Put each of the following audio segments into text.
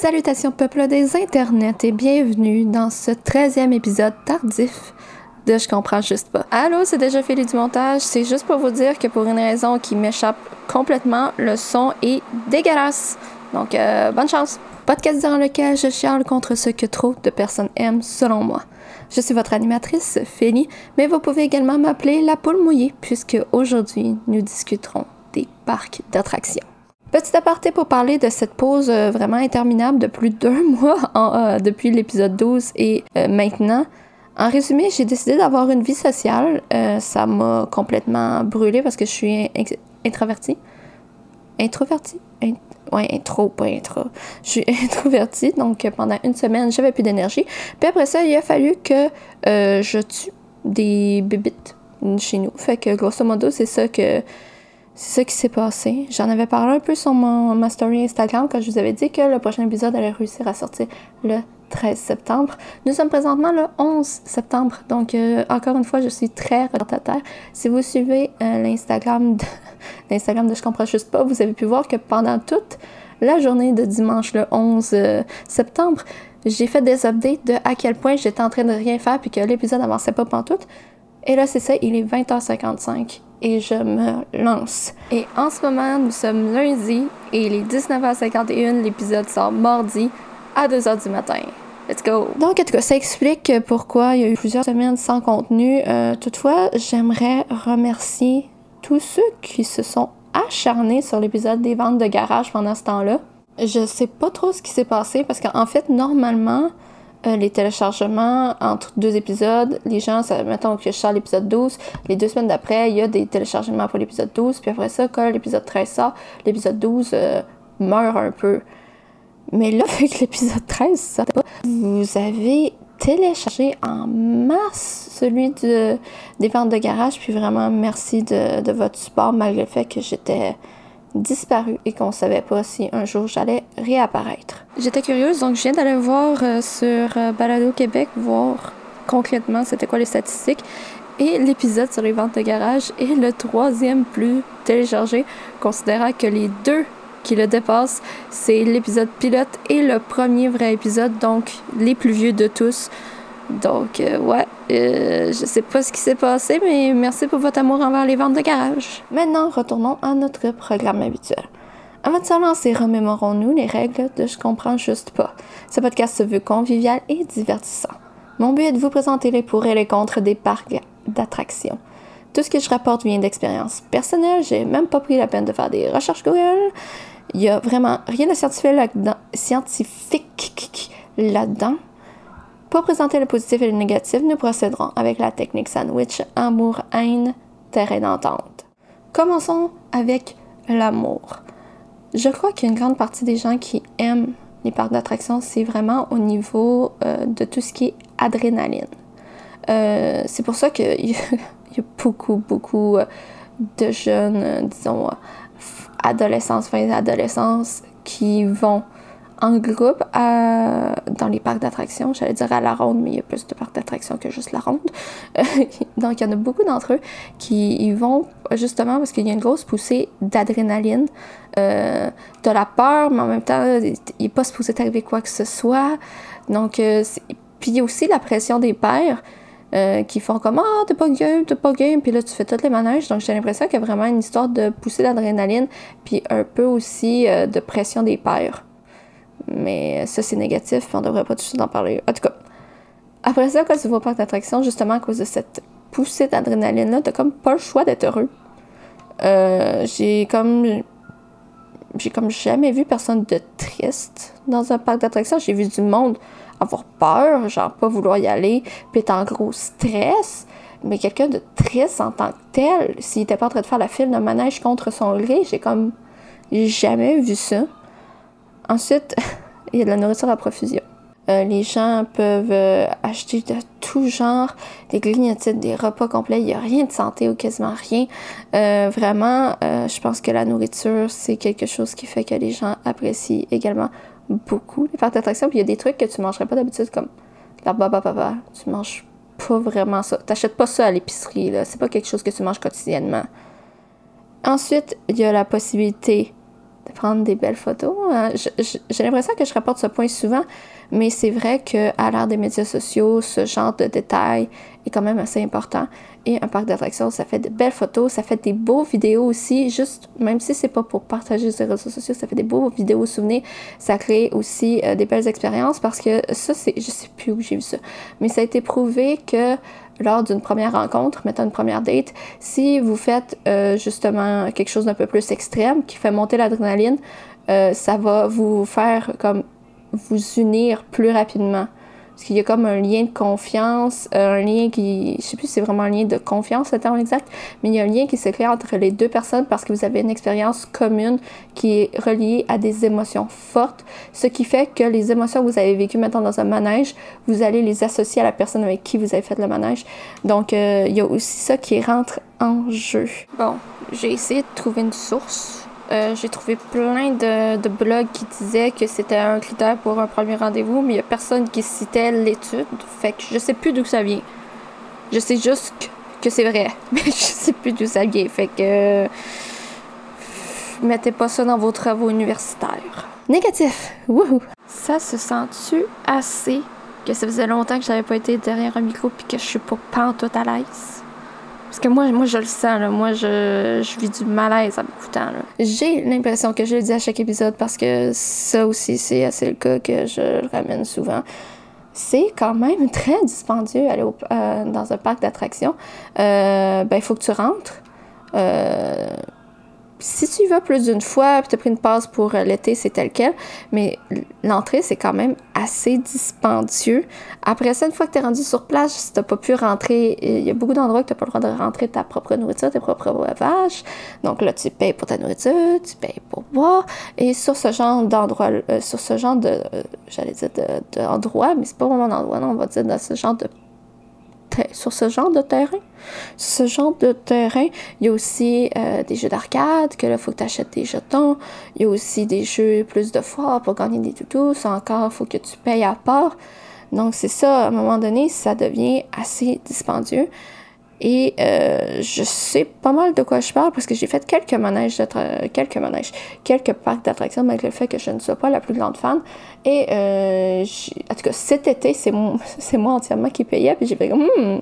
Salutations peuple des internets et bienvenue dans ce 13e épisode tardif de Je comprends juste pas. Allô, c'est déjà Philly du montage. C'est juste pour vous dire que pour une raison qui m'échappe complètement, le son est dégueulasse. Donc, euh, bonne chance. Podcast dans lequel je chiale contre ce que trop de personnes aiment, selon moi. Je suis votre animatrice, Félie, mais vous pouvez également m'appeler la poule mouillée, puisque aujourd'hui, nous discuterons des parcs d'attractions. Petit aparté pour parler de cette pause euh, vraiment interminable de plus d'un mois euh, depuis l'épisode 12 et euh, maintenant. En résumé, j'ai décidé d'avoir une vie sociale. ça m'a complètement brûlé parce que je suis introvertie. Introvertie? ouais, intro, pas intro. Je suis introvertie, donc pendant une semaine, j'avais plus d'énergie. Puis après ça, il a fallu que je tue des bébites chez nous. Fait que grosso modo, c'est ça que c'est ça qui s'est passé. J'en avais parlé un peu sur mon, ma story Instagram quand je vous avais dit que le prochain épisode allait réussir à sortir le 13 septembre. Nous sommes présentement le 11 septembre, donc euh, encore une fois, je suis très retardataire. Si vous suivez euh, l'Instagram de, l'Instagram Je comprends juste pas, vous avez pu voir que pendant toute la journée de dimanche le 11 euh, septembre, j'ai fait des updates de à quel point j'étais en train de rien faire puis que l'épisode n'avançait pas pantoute. Et là, c'est ça, il est 20h55 et je me lance. Et en ce moment, nous sommes lundi et il est 19h51. L'épisode sort mardi à 2h du matin. Let's go! Donc, en tout cas, ça explique pourquoi il y a eu plusieurs semaines sans contenu. Euh, toutefois, j'aimerais remercier tous ceux qui se sont acharnés sur l'épisode des ventes de garage pendant ce temps-là. Je sais pas trop ce qui s'est passé parce qu'en fait, normalement, euh, les téléchargements entre deux épisodes. Les gens, mettons que je sors l'épisode 12, les deux semaines d'après, il y a des téléchargements pour l'épisode 12, puis après ça, quand l'épisode 13 sort, l'épisode 12 euh, meurt un peu. Mais là, avec l'épisode 13, ça pas. Vous avez téléchargé en masse celui de, des ventes de garage, puis vraiment merci de votre support, malgré le fait que j'étais disparu et qu'on savait pas si un jour j'allais réapparaître. J'étais curieuse, donc je viens d'aller voir euh, sur euh, Balado Québec, voir concrètement c'était quoi les statistiques. Et l'épisode sur les ventes de garage est le troisième plus téléchargé, considérant que les deux qui le dépassent, c'est l'épisode pilote et le premier vrai épisode, donc les plus vieux de tous. Donc, euh, ouais, euh, je sais pas ce qui s'est passé, mais merci pour votre amour envers les ventes de garage. Maintenant, retournons à notre programme habituel. Avant de se lancer, remémorons-nous les règles de Je comprends juste pas. Ce podcast se veut convivial et divertissant. Mon but est de vous présenter les pour et les contre des parcs d'attractions. Tout ce que je rapporte vient d'expérience personnelle, j'ai même pas pris la peine de faire des recherches Google. Il y a vraiment rien de scientifique là-dedans. Scientifique là-dedans. Pour présenter le positif et le négatif, nous procéderons avec la technique sandwich amour-haine, terrain d'entente. Commençons avec l'amour. Je crois qu'une grande partie des gens qui aiment les parcs d'attractions, c'est vraiment au niveau euh, de tout ce qui est adrénaline. Euh, c'est pour ça qu'il y, a beaucoup, beaucoup euh, de jeunes, disons, adolescents, fin d'adolescence, qui vont en groupe dans les parcs d'attractions. J'allais dire à la ronde, mais il y a plus de parcs d'attractions que juste la ronde. donc, il y en a beaucoup d'entre eux qui y vont justement parce qu'il y a une grosse poussée d'adrénaline. Euh, de la peur, mais en même temps, il n'est pas supposé t'arriver quoi que ce soit. Donc, euh, puis il y a aussi la pression des pères. Euh, qui font comme Ah, t'es pas game, t'es pas game, puis là tu fais toutes les manèges. Donc j'ai l'impression qu'il y a vraiment une histoire de poussée d'adrénaline, puis un peu aussi de pression des pères. Mais ça, c'est négatif, on devrait pas tout de suite en parler. En tout cas, après ça, quand tu vas au parc d'attraction, justement à cause de cette poussée d'adrénaline-là, t'as comme pas le choix d'être heureux. Euh, j'ai comme. J'ai comme jamais vu personne de triste dans un parc d'attraction. J'ai vu du monde avoir peur, genre pas vouloir y aller, puis être en gros stress. Mais quelqu'un de triste en tant que tel, s'il était pas en train de faire la file de manège contre son gré, j'ai comme jamais vu ça. Ensuite, il y a de la nourriture à profusion. Euh, les gens peuvent euh, acheter de tout genre, des grignotites, des repas complets. Il n'y a rien de santé ou quasiment rien. Euh, vraiment, je pense que la nourriture, c'est quelque chose qui fait que les gens apprécient également beaucoup les parcs d'attraction. Puis il y a des trucs que tu ne mangerais pas d'habitude, comme la baba. Tu manges pas vraiment ça. Tu n'achètes pas ça à l'épicerie. C'est pas quelque chose que tu manges quotidiennement. Ensuite, il y a la possibilité prendre des belles photos. Euh, j'ai l'impression que je rapporte ce point souvent, mais c'est vrai qu'à l'ère des médias sociaux, ce genre de détails est quand même assez important. Et un parc d'attractions, ça fait de belles photos, ça fait des beaux vidéos aussi, juste, même si c'est pas pour partager sur les réseaux sociaux, ça fait des beaux vidéos souvenirs, ça crée aussi euh, des belles expériences parce que ça, c'est, je sais plus où j'ai vu ça, mais ça a été prouvé que lors d'une première rencontre, mettons une première date, si vous faites euh, justement quelque chose d'un peu plus extrême qui fait monter l'adrénaline, euh, ça va vous faire comme vous unir plus rapidement. Parce qu'il y a comme un lien de confiance, euh, un lien qui, je sais plus si c'est vraiment un lien de confiance, le terme exact, mais il y a un lien qui se crée entre les deux personnes parce que vous avez une expérience commune qui est reliée à des émotions fortes, ce qui fait que les émotions que vous avez vécues maintenant dans un manège, vous allez les associer à la personne avec qui vous avez fait le manège. Donc, euh, il y a aussi ça qui rentre en jeu. Bon, j'ai essayé de trouver une source euh, j'ai trouvé plein de, blogs qui disaient que c'était un critère pour un premier rendez-vous, mais il n'y a personne qui citait l'étude. Fait que je sais plus d'où ça vient. Je sais juste que, c'est vrai, mais je sais plus d'où ça vient. Fait que. mettez pas ça dans vos travaux universitaires. Négatif! Wouhou! Ça se sent-tu assez que ça faisait longtemps que j'avais pas été derrière un micro puis que je suis pas pantoute à l'aise? Parce que moi, moi je le sens, là. moi je, je vis du malaise en m'écoutant. J'ai l'impression que je le dis à chaque épisode parce que ça aussi c'est assez le cas que je le ramène souvent. C'est quand même très dispendieux aller euh, dans un parc d'attractions. Euh, ben, il faut que tu rentres. Euh, si tu vas plus d'une fois, puis tu as pris une passe pour euh, l'été, c'est tel quel, mais l'entrée, c'est quand même assez dispendieux. Après ça, une fois que tu es rendu sur place, si tu pas pu rentrer, il y a beaucoup d'endroits que tu n'as pas le droit de rentrer ta propre nourriture, tes propres vaches. Donc là, tu payes pour ta nourriture, tu payes pour boire. Et sur ce genre d'endroit, euh, sur ce genre de, euh, j'allais dire d'endroit, mais c'est pas vraiment d'endroit, non, on va dire dans ce genre de sur ce genre de terrain. Ce genre de terrain, il y a aussi euh, des jeux d'arcade, que là, il faut que tu achètes des jetons. Il y a aussi des jeux plus de fois pour gagner des toutous. Ça encore, il faut que tu payes à part. Donc, c'est ça, à un moment donné, ça devient assez dispendieux. Et euh, je sais pas mal de quoi je parle parce que j'ai fait quelques manèges, quelques manèges, quelques parcs d'attractions malgré le fait que je ne sois pas la plus grande fan. Et euh, en tout cas, cet été, c'est moi entièrement qui payais. Puis j'ai fait comme, hmm,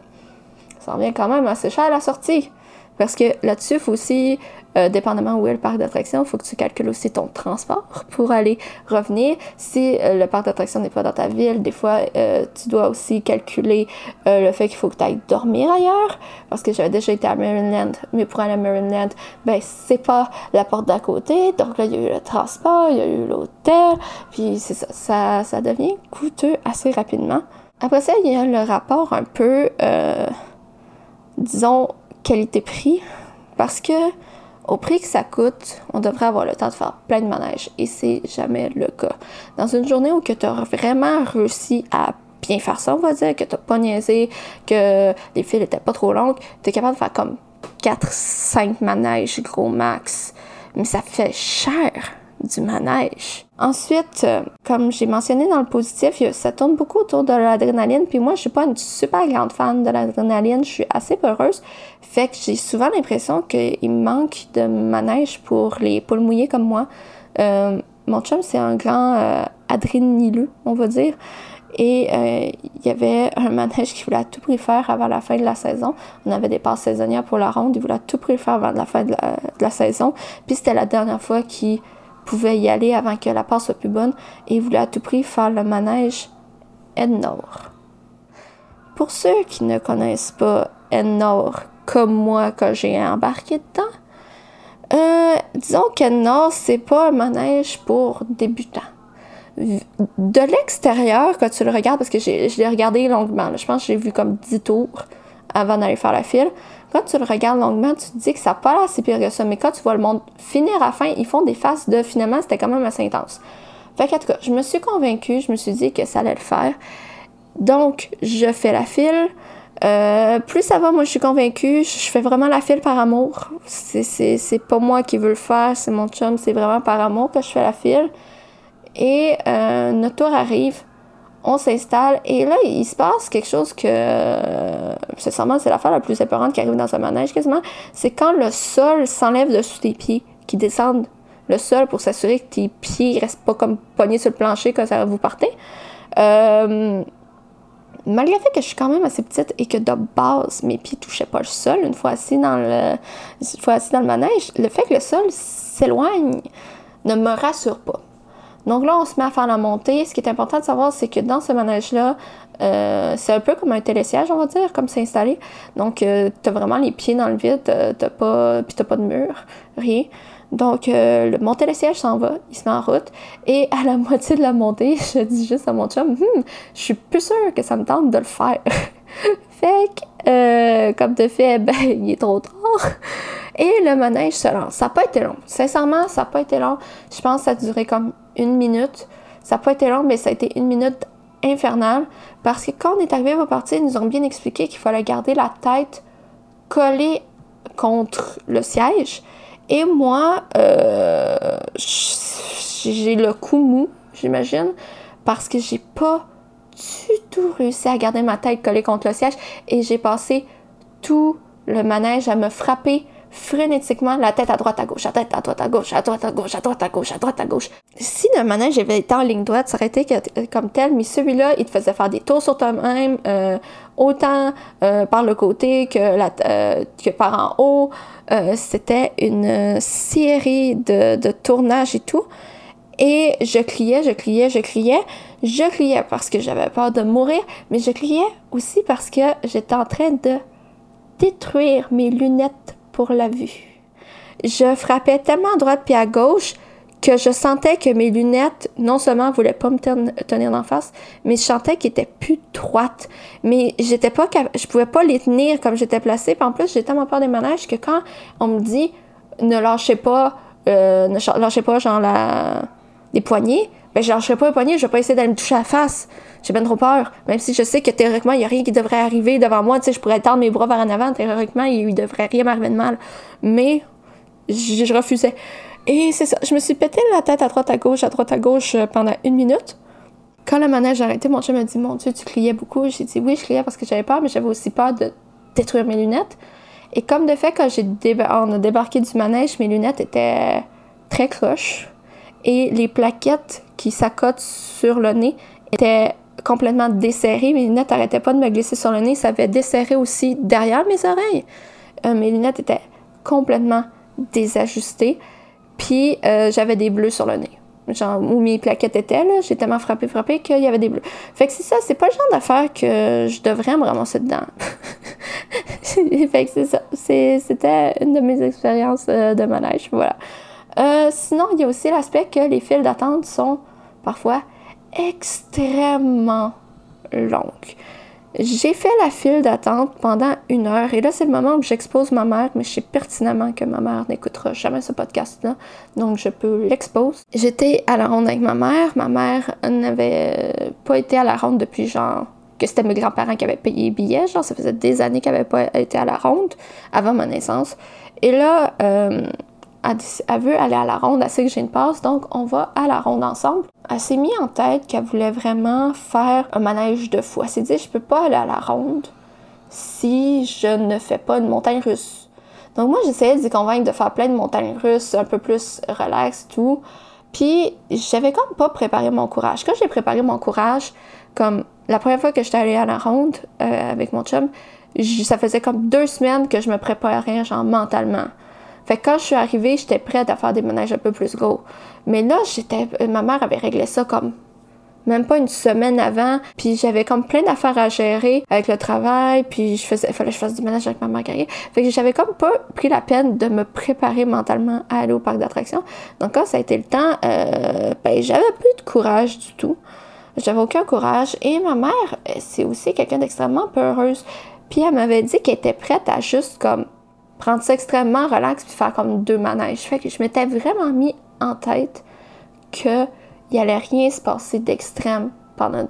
ça revient quand même assez cher à la sortie. Parce que là-dessus, il faut aussi euh, dépendamment où est le parc d'attraction, il faut que tu calcules aussi ton transport pour aller revenir. Si euh, le parc d'attraction n'est pas dans ta ville, des fois, euh, tu dois aussi calculer le fait qu'il faut que tu ailles dormir ailleurs. Parce que j'avais déjà été à Maryland, mais pour aller à Maryland, ben, c'est pas la porte d'à côté. Donc là, il y a eu le transport, il y a eu l'hôtel, puis c'est ça, ça devient coûteux assez rapidement. Après ça, il y a le rapport un peu, disons, qualité-prix. Parce que au prix que ça coûte, on devrait avoir le temps de faire plein de manèges et c'est jamais le cas. Dans une journée où tu as vraiment réussi à bien faire ça, on va dire, que tu pas niaisé, que les fils étaient pas trop longues, tu es capable de faire comme 4-5 manèges gros max. Mais ça fait cher du manège. Ensuite, euh, comme j'ai mentionné dans le positif, ça tourne beaucoup autour de l'adrénaline. Puis moi, je suis pas une super grande fan de l'adrénaline. Je suis assez peureuse. Fait que j'ai souvent l'impression qu'il manque de manège pour les poules mouillées comme moi. Euh, mon chum, c'est un grand euh, adrénileux, on va dire. Et euh, il y avait un manège qui voulait à tout prix faire avant la fin de la saison. On avait des passes saisonnières pour la ronde. Il voulait à tout prix faire avant la fin de la, de la saison. Puis c'était la dernière fois qu'il pouvait y aller avant que la passe soit plus bonne et voulait à tout prix faire le manège Nord. Pour ceux qui ne connaissent pas Nord comme moi quand j'ai embarqué dedans, euh, disons Nord, c'est pas un manège pour débutants. De l'extérieur, quand tu le regardes, parce que je l'ai regardé longuement, je pense que j'ai vu comme 10 tours avant d'aller faire la file. Quand tu le regardes longuement, tu te dis que ça n'a pas l'air pire que ça, mais quand tu vois le monde finir à la fin, ils font des faces de finalement, c'était quand même assez intense. Fait qu'en tout cas, je me suis convaincue, je me suis dit que ça allait le faire. Donc, je fais la file. Euh, plus ça va, moi je suis convaincue, je fais vraiment la file par amour. C'est pas moi qui veux le faire, c'est mon chum, c'est vraiment par amour que je fais la file. Et euh, notre tour arrive on s'installe et là, il se passe quelque chose que, c'est sûrement c'est l'affaire la plus épeurante qui arrive dans un manège quasiment, c'est quand le sol s'enlève de sous tes pieds, qui descendent le sol pour s'assurer que tes pieds restent pas comme pognés sur le plancher quand ça vous partez. Euh, malgré le fait que je suis quand même assez petite et que de base, mes pieds touchaient pas le sol une fois assis dans le, une fois assis dans le manège, le fait que le sol s'éloigne ne me rassure pas. Donc là, on se met à faire la montée. Ce qui est important de savoir, c'est que dans ce manège-là, euh, c'est un peu comme un télésiège, on va dire, comme c'est installé. Donc, euh, tu as vraiment les pieds dans le vide, t'as pas, puis t'as pas de mur, rien. Donc, euh, le, mon télésiège s'en va, il se met en route. Et à la moitié de la montée, je dis juste à mon chum, hmm, je suis plus sûre que ça me tente de le faire. fait que, comme de fait, ben, il est trop tard. Et le manège se lance. Ça n'a pas été long. Sincèrement, ça n'a pas été long. Je pense que ça a duré comme une minute. Ça n'a pas été long, mais ça a été une minute infernale. Parce que quand on est arrivé à vos parties, ils nous ont bien expliqué qu'il fallait garder la tête collée contre le siège. Et moi, euh, j'ai le cou mou, j'imagine, parce que j'ai pas du tout réussi à garder ma tête collée contre le siège et j'ai passé tout le manège à me frapper frénétiquement la tête à droite à gauche, à tête à droite à gauche, à droite à gauche, à droite à gauche, à droite à gauche. Si le manège avait été en ligne droite, ça aurait été comme tel, mais celui-là, il te faisait faire des tours sur toi-même, euh, autant euh, par le côté que, euh, par en haut. C'était une série de tournages et tout. Et je criais, je criais, je criais. Je criais parce que j'avais peur de mourir, mais je criais aussi parce que j'étais en train de détruire mes lunettes pour la vue. Je frappais tellement à droite puis à gauche que je sentais que mes lunettes, non seulement voulaient pas me tenir en face, mais je sentais qu'elles étaient plus droites. Mais j'étais pas je pouvais pas les tenir comme j'étais placée. Puis en plus, j'ai tellement peur des manèges que quand on me dit ne lâchez pas, euh, ne lâchez pas genre la, les poignets, ben je lâcherai pas les poignets, je vais pas essayer d'aller me toucher à la face. J'ai bien trop peur. Même si je sais que théoriquement, il n'y a rien qui devrait arriver devant moi. Tu sais, je pourrais tendre mes bras vers en avant. Théoriquement, il devrait rien m'arriver de mal. Mais je, refusais. Et c'est ça. Je me suis pété la tête à droite à gauche, à droite à gauche euh, pendant une minute. Quand le manège a arrêté, mon chum m'a dit Mon Dieu, tu criais beaucoup. J'ai dit Oui, je criais parce que j'avais peur, mais j'avais aussi peur de détruire mes lunettes. Et comme de fait, quand j'ai on a débarqué du manège, mes lunettes étaient très croches. Et les plaquettes qui s'accotent sur le nez étaient complètement desserré. Mes lunettes n'arrêtaient pas de me glisser sur le nez. Ça avait desserré aussi derrière mes oreilles. Euh, mes lunettes étaient complètement désajustées. Puis euh, j'avais des bleus sur le nez. Genre, où mes plaquettes étaient, là, j'ai tellement frappé, frappé qu'il y avait des bleus. Fait que c'est ça, c'est pas le genre d'affaire que je devrais me ramasser dedans. fait que c'est ça. C'était une de mes expériences euh, de manège. Voilà. Sinon, il y a aussi l'aspect que les files d'attente sont parfois extrêmement longue. J'ai fait la file d'attente pendant une heure et là, c'est le moment où j'expose ma mère, mais je sais pertinemment que ma mère n'écoutera jamais ce podcast-là, donc je peux l'exposer. J'étais à la ronde avec ma mère. Ma mère n'avait pas été à la ronde depuis genre que c'était mes grands-parents qui avaient payé les billets. Genre, ça faisait des années qu'elle n'avait pas été à la ronde avant ma naissance. Et là, euh, elle, veut aller à la ronde, elle sait que j'ai une passe, donc on va à la ronde ensemble. Elle s'est mis en tête qu'elle voulait vraiment faire un manège de fou. Elle s'est dit, je peux pas aller à la ronde si je ne fais pas une montagne russe. Donc moi, j'essayais de convaincre de faire plein de montagnes russes, un peu plus relax, tout. Puis j'avais comme pas préparé mon courage. Quand j'ai préparé mon courage, comme la première fois que j'étais allée à la ronde euh, avec mon chum, ça faisait comme deux semaines que je me préparais genre mentalement. Fait que quand je suis arrivée, j'étais prête à faire des manèges un peu plus gros. Mais là, j'étais, ma mère avait réglé ça comme même pas une semaine avant, puis j'avais comme plein d'affaires à gérer avec le travail, puis je faisais, fallait que je fasse du ménage avec ma mère Fait que j'avais comme pas pris la peine de me préparer mentalement à aller au parc d'attractions. Donc quand ça a été le temps, euh, ben j'avais plus de courage du tout. J'avais aucun courage. Et ma mère, c'est aussi quelqu'un d'extrêmement peureuse. Puis elle m'avait dit qu'elle était prête à juste comme prendre ça extrêmement relax puis faire comme deux manèges. Fait que je m'étais vraiment mis en tête qu'il n'y allait rien se passer d'extrême pendant,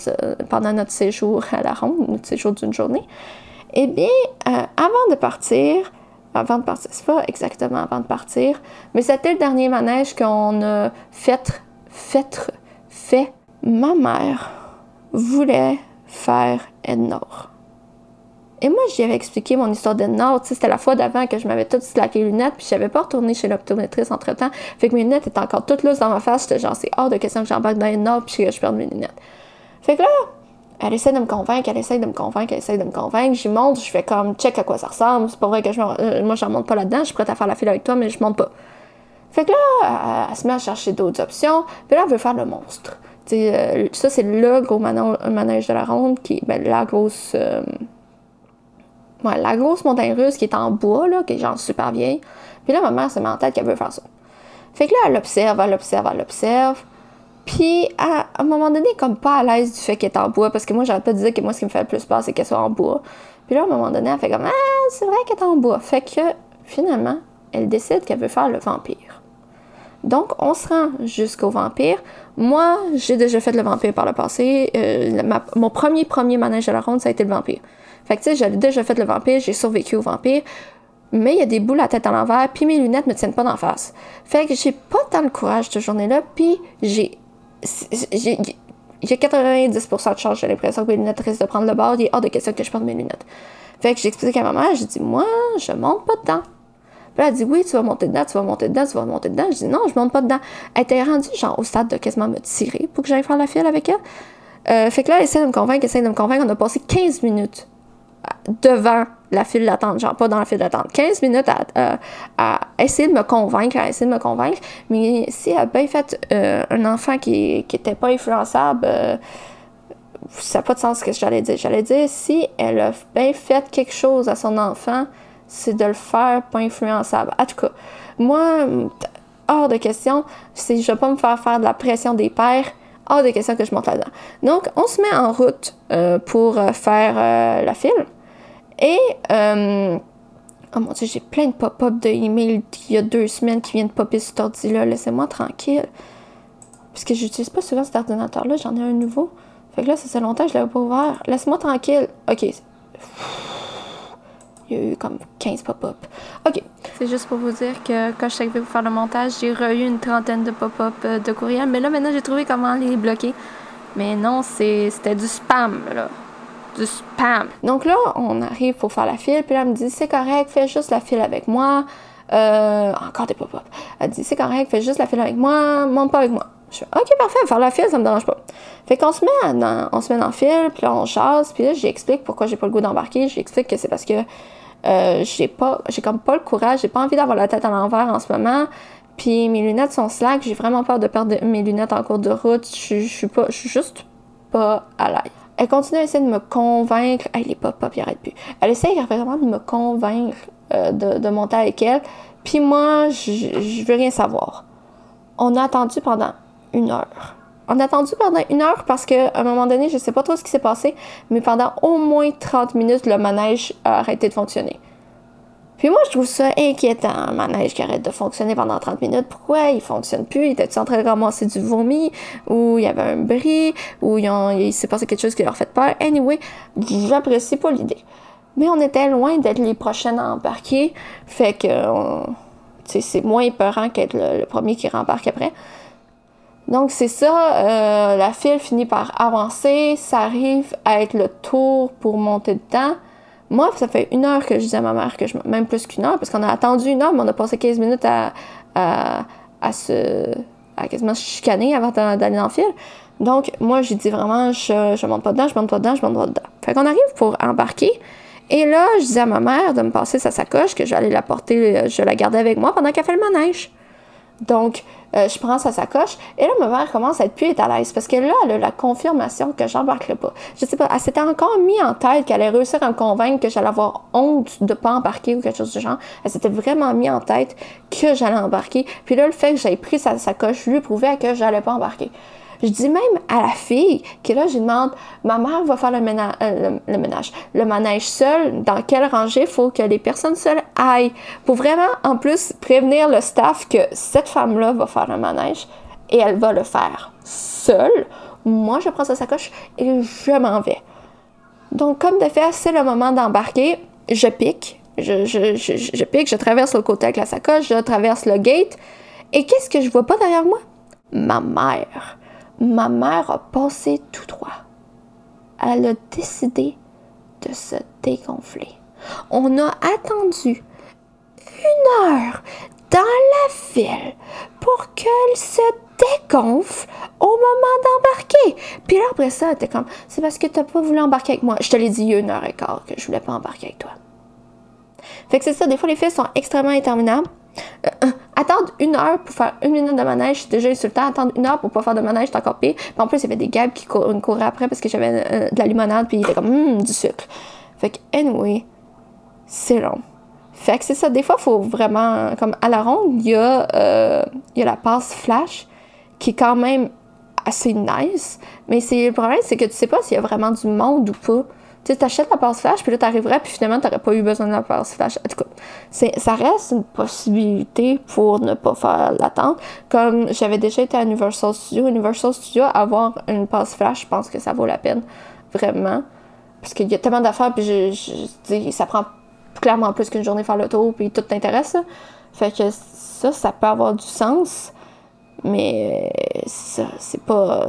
pendant notre séjour à la ronde, notre séjour d'une journée. Eh bien, euh, avant de partir, avant de partir, c'est pas exactement avant de partir, mais c'était le dernier manège qu'on a fait, fait, fait. Ma mère voulait faire Nord. Et moi, j'y avais expliqué mon histoire de Nord. C'était la fois d'avant que je m'avais toutes slacké les lunettes, puis j'avais pas retourné chez l'optométriste entre temps. Fait que mes lunettes étaient encore toutes lousses dans ma face. J'étais genre, c'est hors de question que j'embarque dans une Nord, puis que je perde mes lunettes. Fait que là, elle essaie de me convaincre, elle essaie de me convaincre, elle essaie de me convaincre. J'y monte, je fais comme check à quoi ça ressemble. C'est pas vrai que je euh, moi, j'en monte pas là-dedans. Je suis prête à faire la file avec toi, mais je monte pas. Fait que là, elle, se met à chercher d'autres options. Puis là, elle veut faire le monstre. Euh, ça, c'est le gros manège de la ronde, qui ben, la grosse. Euh, ouais, la grosse montagne russe qui est en bois, là, qui est genre super vieille. Puis là, ma mère se met en tête qu'elle veut faire ça. Fait que là, elle observe, elle observe, elle observe. Puis, à, un moment donné, comme pas à l'aise du fait qu'elle est en bois, parce que moi, j'arrête pas de dire que moi, ce qui me fait le plus peur, c'est qu'elle soit en bois. Puis là, à un moment donné, elle fait comme Ah, c'est vrai qu'elle est en bois. Fait que, finalement, elle décide qu'elle veut faire le vampire. Donc, on se rend jusqu'au vampire. Moi, j'ai déjà fait le vampire par le passé. Euh, mon premier premier manège à la ronde, ça a été le vampire. Fait que, tu sais, j'avais déjà fait le vampire, j'ai survécu au vampire. Mais il y a des boules à tête à l'envers, puis mes lunettes me tiennent pas d'en face. Fait que j'ai pas tant le courage cette journée-là, puis j'ai. J'ai 90% de chance, j'ai l'impression que mes lunettes risquent de prendre le bord. Il est hors de question que je porte mes lunettes. Fait que j'explique à ma mère, j'ai dit, moi, je monte pas dedans. Puis elle dit, oui, tu vas monter dedans, tu vas monter dedans, tu vas monter dedans. Je dis, non, je monte pas dedans. Elle était rendue, genre, au stade de quasiment me tirer pour que j'aille faire la file avec elle. Euh, fait que là, elle essaie de me convaincre, essaie de me convaincre. On a passé 15 minutes devant la file d'attente, genre pas dans la file d'attente. 15 minutes à, essayer de me convaincre, à essayer de me convaincre. Mais si elle a bien fait euh, un enfant qui n'était pas influençable, euh, ça n'a pas de sens ce que j'allais dire. J'allais dire, si elle a bien fait quelque chose à son enfant, c'est de le faire pas influençable. En tout cas, moi, hors de question, si je ne vais pas me faire faire de la pression des pères, hors de question que je monte là-dedans. Donc, on se met en route euh, pour faire la file. Et, euh, oh mon dieu, j'ai plein de pop-up de emails il y a deux semaines qui viennent popper cet ordi-là. Laissez-moi tranquille. Puisque j'utilise pas souvent cet ordinateur-là, j'en ai un nouveau. Fait que là, ça fait longtemps que je l'avais pas ouvert. Laisse-moi tranquille. OK. Il y a eu comme 15 pop-up. OK. C'est juste pour vous dire que quand je suis arrivée pour faire le montage, j'ai eu une trentaine de pop-up euh, de courriel. Mais là, maintenant, j'ai trouvé comment les bloquer. Mais non, c'était du spam, là Donc là, on arrive pour faire la file, puis là, elle me dit c'est correct, fais juste la file avec moi. Euh, encore des pop-up. Elle dit c'est correct, fais juste la file avec moi, monte pas avec moi. Je fais OK, parfait, faire la file, ça me dérange pas. Fait qu'on se met on se met dans le fil, puis là, on chasse, puis là, j'explique pourquoi j'ai pas le goût d'embarquer. J'explique que c'est parce que euh, j'ai pas, j'ai comme pas le courage, j'ai pas envie d'avoir la tête à l'envers en ce moment. Puis mes lunettes sont slack, j'ai vraiment peur de perdre mes lunettes en cours de route. Je suis pas, je suis juste pas à l'aise. Elle continue à essayer de me convaincre. Elle est pas pop, il arrête plus. Elle essaie vraiment de me convaincre euh, de, monter avec elle. Puis moi, je veux rien savoir. On a attendu pendant une heure. On a attendu pendant une heure parce qu'à un moment donné, je sais pas trop ce qui s'est passé, mais pendant au moins 30 minutes, le manège a arrêté de fonctionner. Puis moi, je trouve ça inquiétant, un manège qui arrête de fonctionner pendant 30 minutes. Pourquoi il fonctionne plus? Il était en train de ramasser du vomi? Ou il y avait un bris? Ou il, s'est passé quelque chose qui leur fait peur? Anyway, j'apprécie pas l'idée. Mais on était loin d'être les prochaines à embarquer. Fait que c'est moins épeurant qu'être le, premier qui rembarque après. Donc c'est ça, euh, la file finit par avancer, ça arrive à être le tour pour monter dedans. Moi, ça fait une heure que je dis à ma mère que je même plus qu'une heure, parce qu'on a attendu une heure, mais on a passé 15 minutes à, à, se à quasiment se chicaner avant d'aller dans le fil. Donc, moi, j'ai dit vraiment, je, je monte pas dedans, je monte pas dedans, je monte pas dedans. Fait qu'on arrive pour embarquer. Et là, je dis à ma mère de me passer sa sacoche, que j'allais la porter, je la gardais avec moi pendant qu'elle fait le manège. Donc, euh, je prends sa sacoche. Et là, ma mère commence à être plus à l'aise parce que là, elle a la confirmation que j'embarquerai pas. Je sais pas, elle s'était encore mis en tête qu'elle allait réussir à me convaincre que j'allais avoir honte de pas embarquer ou quelque chose du genre. Elle s'était vraiment mis en tête que j'allais embarquer. Puis là, le fait que j'aie pris sa sacoche lui prouvait que j'allais pas embarquer. Je dis même à la fille que là, je demande, ma mère va faire le, ménage, euh, le, ménage, le manège seul, dans quelle rangée faut que les personnes seules aillent, pour vraiment, en plus, prévenir le staff que cette femme-là va faire le manège et elle va le faire seule. Moi, je prends sa sacoche et je m'en vais. Donc, comme de fait, c'est le moment d'embarquer. Je pique. Je, je, pique, je traverse le côté avec la sacoche, je traverse le gate. Et qu'est-ce que je vois pas derrière moi? Ma mère ma mère a passé tout droit. Elle a décidé de se dégonfler. On a attendu une heure dans la file pour qu'elle se dégonfle au moment d'embarquer. Puis là, après ça, elle était comme, c'est parce que t'as pas voulu embarquer avec moi. Je te l'ai dit une heure et quart que je voulais pas embarquer avec toi. Fait que c'est ça, des fois les files sont extrêmement interminables. Euh, euh, attendre une heure pour faire une minute de manège, c'est déjà insultant. Attendre une heure pour pas faire de manège, c'est encore pire. En plus, il y avait des gars qui couraient après parce que j'avais euh, de la limonade, puis il était comme, hum, du sucre. Fait que, anyway, c'est long. Fait que c'est ça, des fois, faut vraiment, comme à la ronde, il y, a, il y a la passe flash qui est quand même assez nice, mais le problème, c'est que tu sais pas s'il y a vraiment du monde ou pas. Tu t'achètes la passe flash, puis là, t'arriverais, puis finalement, t'aurais pas eu besoin de la passe flash. En tout cas, ça reste une possibilité pour ne pas faire l'attente. Comme j'avais déjà été à Universal Studios, Universal Studios, avoir une passe flash, je pense que ça vaut la peine. Vraiment. Parce qu'il y a tellement d'affaires, puis je, je, dis, ça prend clairement plus qu'une journée faire le tour, puis tout t'intéresse. Fait que ça, ça peut avoir du sens. Mais c'est pas,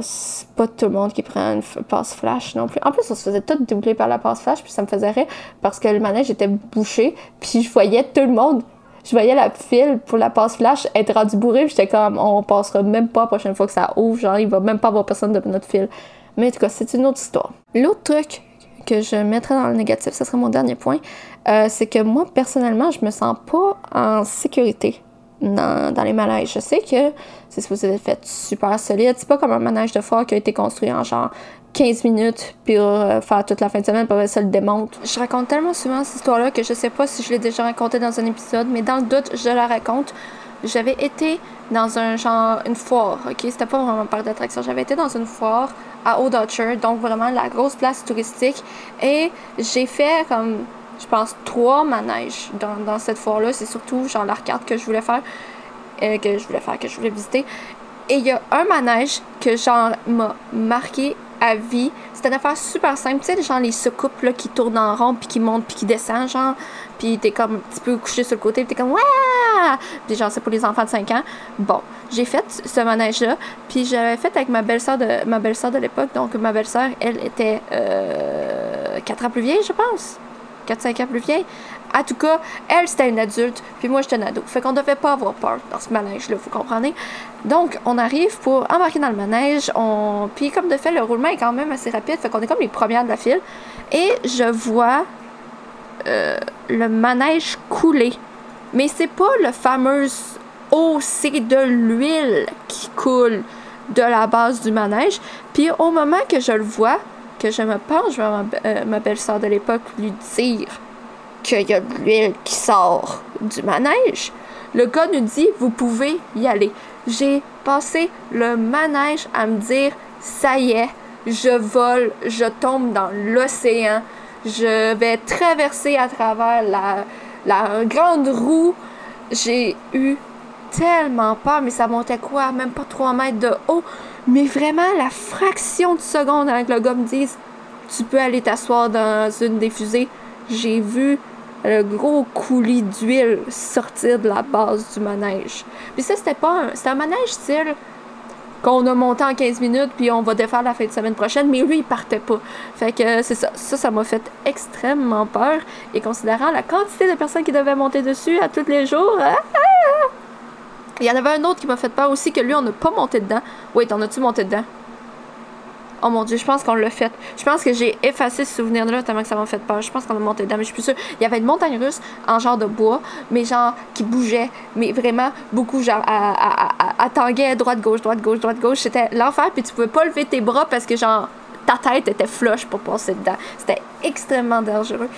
pas tout le monde qui prend une passe flash non plus. En plus, on se faisait tout doubler par la passe flash, puis ça me faisait rire parce que le manège était bouché, puis je voyais tout le monde. Je voyais la file pour la passe flash être rendu bourré, puis j'étais comme, on passera même pas la prochaine fois que ça ouvre, genre, il va même pas avoir personne de notre file. Mais en tout cas, c'est une autre histoire. L'autre truc que je mettrais dans le négatif, ce serait mon dernier point, euh, c'est que moi, personnellement, je me sens pas en sécurité dans, les manèges. Je sais que c'est supposé être fait super solide. C'est pas comme un manège de foire qui a été construit en genre 15 minutes pour euh, faire toute la fin de semaine, pour ça le démonte. Je raconte tellement souvent cette histoire-là que je sais pas si je l'ai déjà racontée dans un épisode, mais dans le doute, je la raconte. J'avais été dans un genre, une foire, ok? C'était pas vraiment un parc d'attraction. J'avais été dans une foire à Old donc vraiment la grosse place touristique. Et j'ai fait comme je pense, trois manèges dans, dans cette foire-là. C'est surtout genre l'arcade que je voulais faire, euh, que je voulais faire, que je voulais visiter. Et il y a un manège que genre m'a marqué à vie. C'est une affaire super simple, tu sais, genre les soucoupes là, qui tournent en rond, puis qui montent, puis qui descendent, genre. Puis t'es comme un petit peu couché sur le côté, puis t'es comme ouais! Puis genre, c'est pour les enfants de 5 ans. Bon, j'ai fait ce manège-là, puis j'avais fait avec ma belle-sœur de, ma belle-sœur de l'époque. Donc, ma belle-sœur, elle était euh, 4 ans plus vieille, je pense. 4-5 ans plus vieille. En tout cas, elle, c'était une adulte, puis moi, j'étais un ado. Fait qu'on devait pas avoir peur dans ce manège-là, vous comprenez? Donc, on arrive pour embarquer dans le manège. Puis, comme de fait, le roulement est quand même assez rapide, fait qu'on est comme les premières de la file. Et je vois euh, le manège couler. Mais c'est pas le fameux eau, c'est de l'huile qui coule de la base du manège. Puis, au moment que je le vois, que je me penche vers ma, euh, ma belle-sœur de l'époque lui dire qu'il y a de l'huile qui sort du manège, le gars nous dit Vous pouvez y aller. J'ai passé le manège à me dire Ça y est, je vole, je tombe dans l'océan, je vais traverser à travers la, la grande roue. J'ai eu tellement peur, mais ça montait quoi? Même pas 3 mètres de haut. Mais vraiment, la fraction de seconde avec le gars me dise Tu peux aller t'asseoir dans une des fusées, j'ai vu le gros coulis d'huile sortir de la base du manège. Puis ça, c'était pas un. C'était un manège style qu'on a monté en 15 minutes, puis on va défaire la fin de semaine prochaine, mais lui, il partait pas. Fait que c'est ça. Ça, ça m'a fait extrêmement peur. Et considérant la quantité de personnes qui devaient monter dessus à tous les jours, ah, ah, il y en avait un autre qui m'a fait peur aussi, que lui, on n'a pas monté dedans. Oui, t'en as-tu monté dedans? Oh mon dieu, je pense qu'on l'a fait. Je pense que j'ai effacé ce souvenir-là tellement que ça m'a fait peur. Je pense qu'on a monté dedans, mais je suis plus sûre. Il y avait une montagne russe en genre de bois, mais genre qui bougeait, mais vraiment beaucoup, genre à, à, à, tanguer droite-gauche, droite-gauche, droite-gauche. C'était l'enfer, puis tu pouvais pas lever tes bras parce que genre ta tête était flush pour passer dedans. C'était extrêmement dangereux,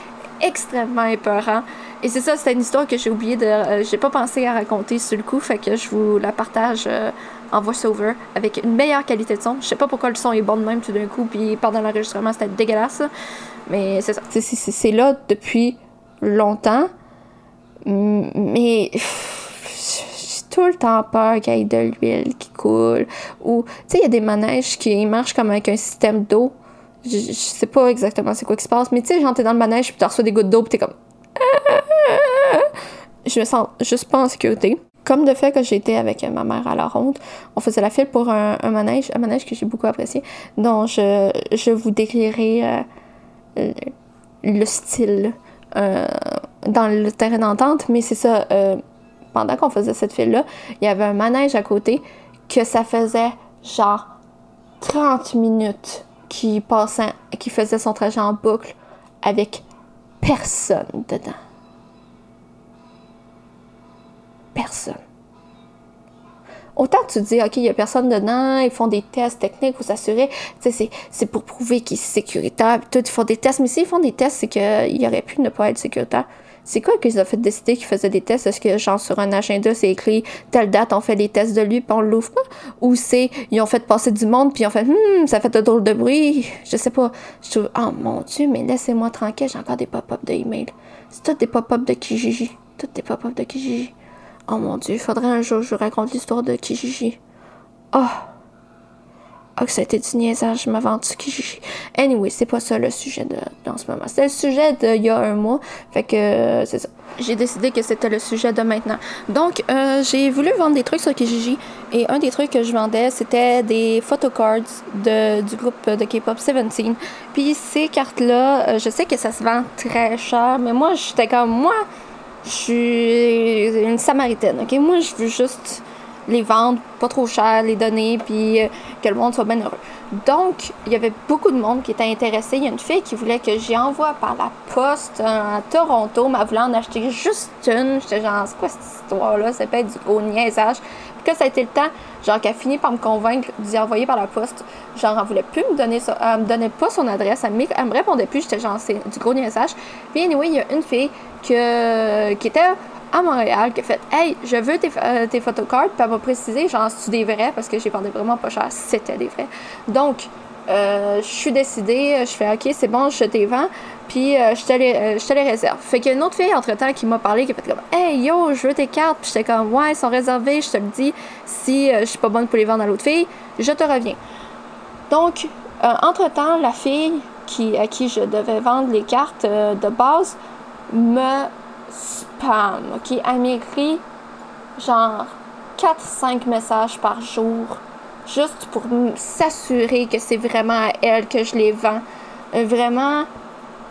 extrêmement épeurant. Et c'est ça, c'était une histoire que j'ai oublié de. Euh, j'ai pas pensé à raconter sur le coup, fait que je vous la partage euh, en voice-over avec une meilleure qualité de son. Je sais pas pourquoi le son est bon de même tout d'un coup, puis pendant l'enregistrement, c'était dégueulasse. Mais c'est ça. C'est là depuis longtemps. Mais. J'ai tout le temps peur qu'il y ait de l'huile qui coule. Ou, tu sais, il y a des manèges qui marchent comme avec un système d'eau. Je, sais pas exactement c'est quoi qui se passe, mais tu sais, genre, t'es dans le manège, puis tu reçois des gouttes d'eau, puis t'es comme je me sens juste pas en sécurité. Comme de fait que j'étais avec ma mère à la ronde, on faisait la file pour un, manège, un manège que j'ai beaucoup apprécié, dont je, je vous décrirai euh, le style euh, dans le terrain d'entente, mais c'est ça, euh, pendant qu'on faisait cette file-là, il y avait un manège à côté que ça faisait genre 30 minutes qui passait, qui faisait son trajet en boucle avec personne dedans. Personne. Autant tu te dis, OK, il n'y a personne dedans, ils font des tests techniques pour s'assurer, c'est pour prouver qu'ils sont sécuritaires, tout, ils font des tests, mais s'ils font des tests, c'est qu'il aurait pu ne pas être sécuritaire. C'est quoi qu'ils ont fait décider qu'ils faisaient des tests? Est-ce que, genre, sur un agenda, c'est écrit telle date, on fait des tests de lui, puis on l'ouvre pas? Ou c'est, ils ont fait passer du monde, puis ils ont fait, hum, ça fait de drôle de bruit. Je sais pas. Je trouve, oh mon Dieu, mais laissez-moi tranquille, j'ai encore des pop-up de email. C'est tout des pop-up de Kijiji. Tout des pop-up de Kijiji. Oh mon dieu, il faudrait un jour je raconte l'histoire de Kijiji. Oh! Oh, que ça a été du niaisage, je m'avance Kijiji. Anyway, c'est pas ça le sujet de, en ce moment. C'était le sujet d'il y a un mois. Fait que euh, c'est ça. J'ai décidé que c'était le sujet de maintenant. Donc, euh, j'ai voulu vendre des trucs sur Kijiji. Et un des trucs que je vendais, c'était des photocards de, du groupe de K-pop 17. Puis ces cartes-là, euh, je sais que ça se vend très cher, mais moi, j'étais comme moi je suis une samaritaine, ok? Moi, je veux juste les vendre pas trop cher, les donner, puis euh, que le monde soit bien heureux. Donc, il y avait beaucoup de monde qui était intéressé. Il y a une fille qui voulait que j'y envoie par la poste à Toronto, mais elle voulait en acheter juste une. J'étais genre, c'est quoi cette histoire-là? Ça peut être du gros niaisage. Puis que ça a été le temps, genre qu'elle a fini par me convaincre d'y envoyer par la poste. Genre, elle voulait plus me donner ça. Elle me donnait pas son adresse. Elle me, me répondait plus. J'étais genre, c'est du gros niaisage. Puis, anyway, il y a une fille que, qui était à Montréal qui a fait Hey, je veux tes, euh, tes photocards. Puis elle m'a précisé, genre, c'est des vrais? Parce que j'ai vendu vraiment pas cher. C'était des vrais. Donc, euh, je suis décidée, je fais OK, c'est bon, je les vends, puis euh, je, te les, je te les réserve. Fait qu'il y a une autre fille entre temps qui m'a parlé, qui a fait comme Hey yo, je veux tes cartes, puis j'étais comme Ouais, elles sont réservées, je te le dis, si je suis pas bonne pour les vendre à l'autre fille, je te reviens. Donc, entre temps, la fille qui, à qui je devais vendre les cartes de base me spam, ok? Elle m'écrit genre 4-5 messages par jour, juste pour s'assurer que c'est vraiment à elle que je les vends. Euh, vraiment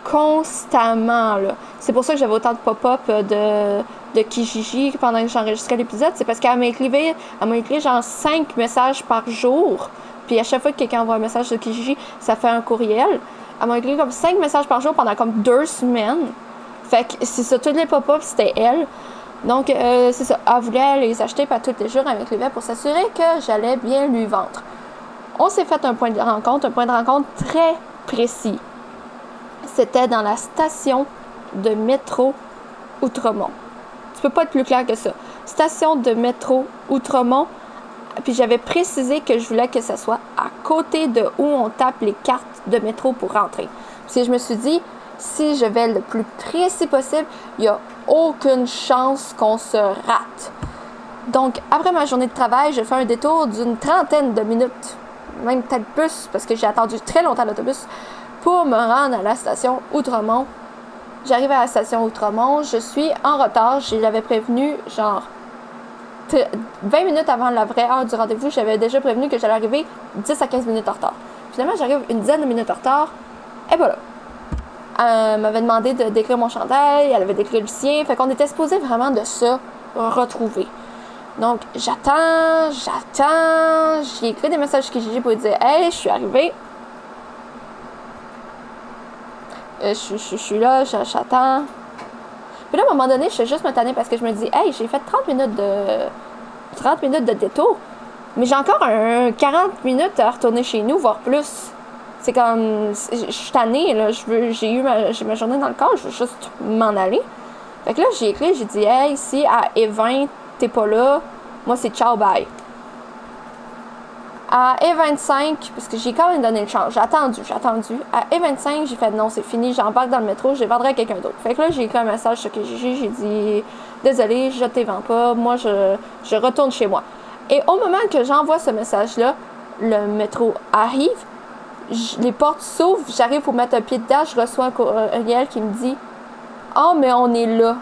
constamment. C'est pour ça que j'avais autant de pop-up de, de Kijiji pendant que j'enregistrais l'épisode. C'est parce qu'elle m'a écrit, elle m'a écrit genre 5 messages par jour. Puis à chaque fois que quelqu'un envoie un message de Kijiji, ça fait un courriel. Elle m'a écrit comme 5 messages par jour pendant comme deux semaines. Fait que c'est ça, tous les pop-ups, c'était elle. Donc, euh, c'est ça. Elle voulait les acheter pas tous les jours avec les pour s'assurer que j'allais bien lui vendre. On s'est fait un point de rencontre, un point de rencontre très précis. C'était dans la station de métro Outremont. Tu peux pas être plus clair que ça. Station de métro Outremont. Puis j'avais précisé que je voulais que ce soit à côté de où on tape les cartes de métro pour rentrer. Puis je me suis dit, si je vais le plus précis possible, il n'y a aucune chance qu'on se rate. Donc, après ma journée de travail, je fais un détour d'une trentaine de minutes, même peut-être plus, parce que j'ai attendu très longtemps l'autobus, pour me rendre à la station Outremont. J'arrive à la station Outremont, je suis en retard, je l'avais prévenu genre 20 minutes avant la vraie heure du rendez-vous, j'avais déjà prévenu que j'allais arriver 10 à 15 minutes en retard. Finalement, j'arrive une dizaine de minutes en retard, et voilà. Elle m'avait demandé de décrire mon chandail, elle avait décrit le sien. Fait qu'on était supposé vraiment de se retrouver. Donc, j'attends, j'attends. J'ai écrit des messages que j'ai pour dire Hey, je suis arrivée. Euh, je, je, suis là, j'attends. Puis là, à un moment donné, je suis juste me tanner parce que je me dis Hey, j'ai fait 30 minutes de. 30 minutes de détour. Mais j'ai encore un 40 minutes à retourner chez nous, voire plus c'est comme je suis tannée là. Je veux j'ai eu ma, ma journée dans le corps je veux juste m'en aller. Fait que là j'ai écrit j'ai dit hey si à E20 t'es pas là moi c'est ciao bye. À E25 parce que j'ai quand même donné une chance j'ai attendu j'ai attendu. À E25 j'ai fait non c'est fini j'embarque dans le métro je vais vendre à quelqu'un d'autre. Fait que là j'ai écrit un message sur j'ai j'ai dit désolé je te vends pas moi je, je retourne chez moi. Et au moment que j'envoie ce message là le métro arrive les portes s'ouvrent, j'arrive pour mettre un pied dedans, je reçois un courriel qui me dit Oh, mais on est là.